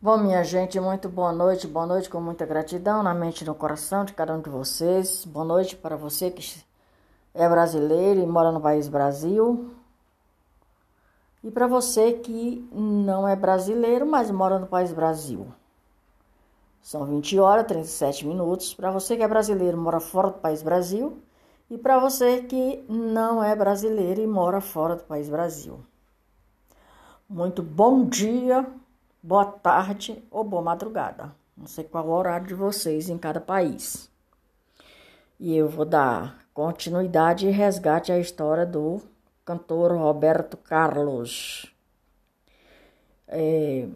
Bom, minha gente, muito boa noite, boa noite com muita gratidão na mente e no coração de cada um de vocês. Boa noite para você que é brasileiro e mora no país Brasil. E para você que não é brasileiro, mas mora no país Brasil. São 20 horas, 37 minutos. Para você que é brasileiro e mora fora do país Brasil. E para você que não é brasileiro e mora fora do país Brasil. Muito bom dia boa tarde ou boa madrugada. Não sei qual o horário de vocês em cada país. E eu vou dar continuidade e resgate à história do cantor Roberto Carlos. É,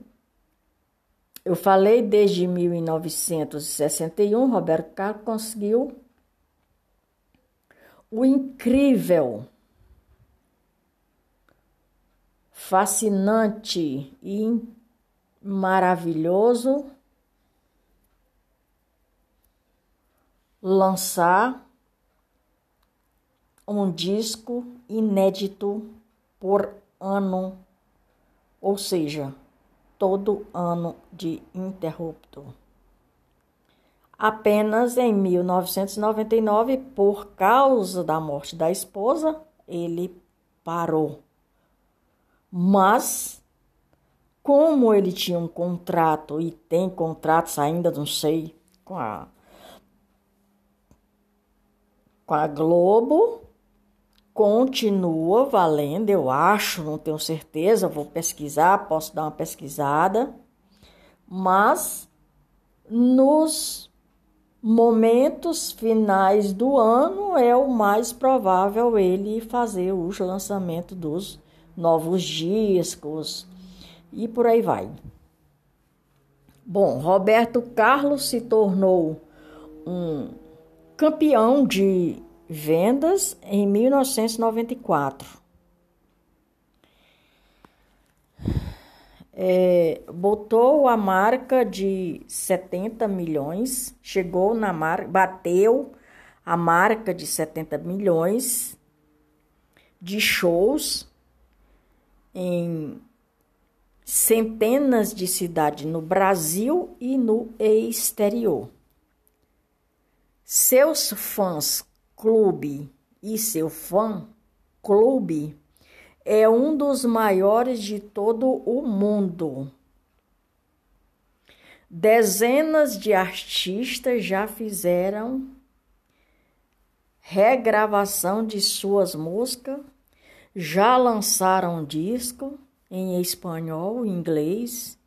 eu falei desde 1961, Roberto Carlos conseguiu o incrível, fascinante e maravilhoso lançar um disco inédito por ano, ou seja, todo ano de interrupto. Apenas em 1999, por causa da morte da esposa, ele parou. Mas como ele tinha um contrato e tem contratos ainda, não sei, com a, com a Globo, continua valendo, eu acho, não tenho certeza, vou pesquisar, posso dar uma pesquisada, mas nos momentos finais do ano é o mais provável ele fazer o lançamento dos novos discos e por aí vai. Bom, Roberto Carlos se tornou um campeão de vendas em 1994. É, botou a marca de 70 milhões, chegou na marca, bateu a marca de 70 milhões de shows em centenas de cidades no Brasil e no exterior. Seus fãs clube e seu fã clube é um dos maiores de todo o mundo. Dezenas de artistas já fizeram regravação de suas músicas, já lançaram disco em espanhol, inglês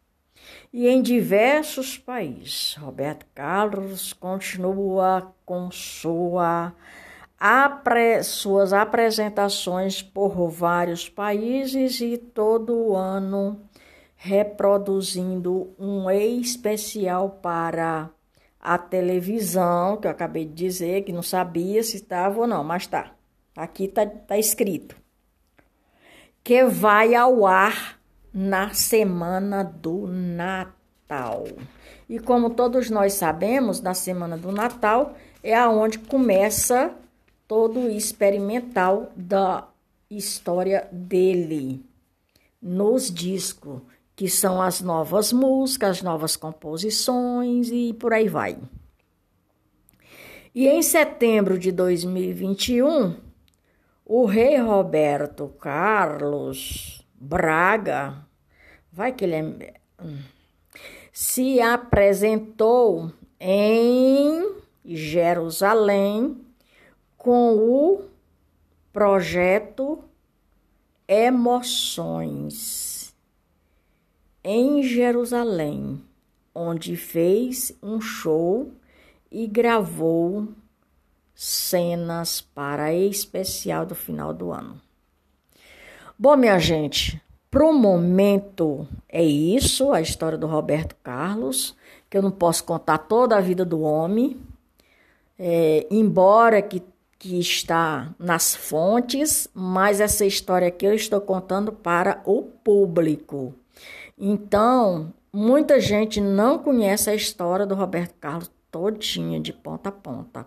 e em diversos países. Roberto Carlos continua com sua apre, suas apresentações por vários países e todo ano reproduzindo um especial para a televisão, que eu acabei de dizer que não sabia se estava ou não, mas tá. Aqui está tá escrito que vai ao ar na semana do Natal. E como todos nós sabemos, na semana do Natal é aonde começa todo o experimental da história dele nos discos, que são as novas músicas, as novas composições e por aí vai. E em setembro de 2021, o rei Roberto Carlos Braga, vai que ele é, se apresentou em Jerusalém com o projeto Emoções em Jerusalém, onde fez um show e gravou cenas para especial do final do ano. Bom, minha gente, pro momento é isso, a história do Roberto Carlos, que eu não posso contar toda a vida do homem, é, embora que, que está nas fontes, mas essa história aqui eu estou contando para o público. Então, muita gente não conhece a história do Roberto Carlos todinha, de ponta a ponta.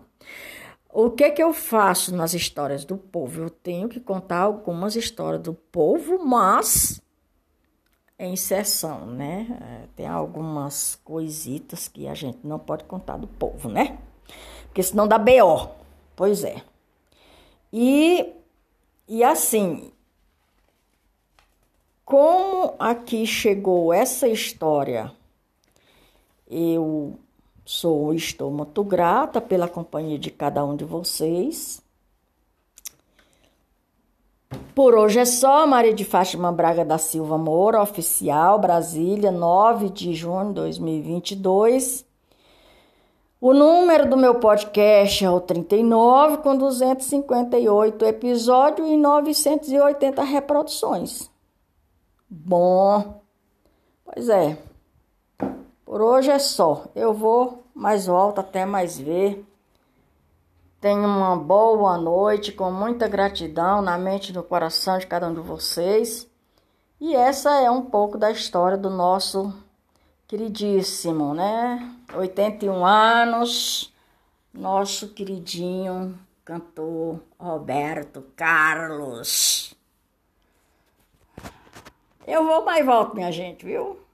O que que eu faço nas histórias do povo? Eu tenho que contar algumas histórias do povo, mas em sessão, né? É, tem algumas coisitas que a gente não pode contar do povo, né? Porque senão dá BO. Pois é. E, e assim, como aqui chegou essa história, eu sou estou muito grata pela companhia de cada um de vocês. Por hoje é só, Maria de Fátima Braga da Silva Moura, oficial, Brasília, 9 de junho de 2022. O número do meu podcast é o 39, com 258 episódios e 980 reproduções. Bom, pois é, por hoje é só. Eu vou, mais volto, até mais ver. Tenha uma boa noite, com muita gratidão na mente e no coração de cada um de vocês. E essa é um pouco da história do nosso queridíssimo, né? 81 anos, nosso queridinho cantor Roberto Carlos. Eu vou mais volto, minha gente, viu?